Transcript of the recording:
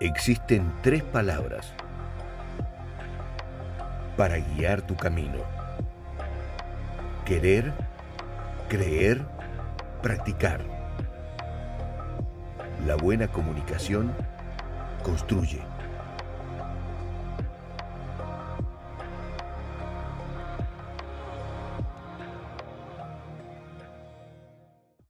Existen tres palabras para guiar tu camino. Querer, creer, practicar. La buena comunicación construye.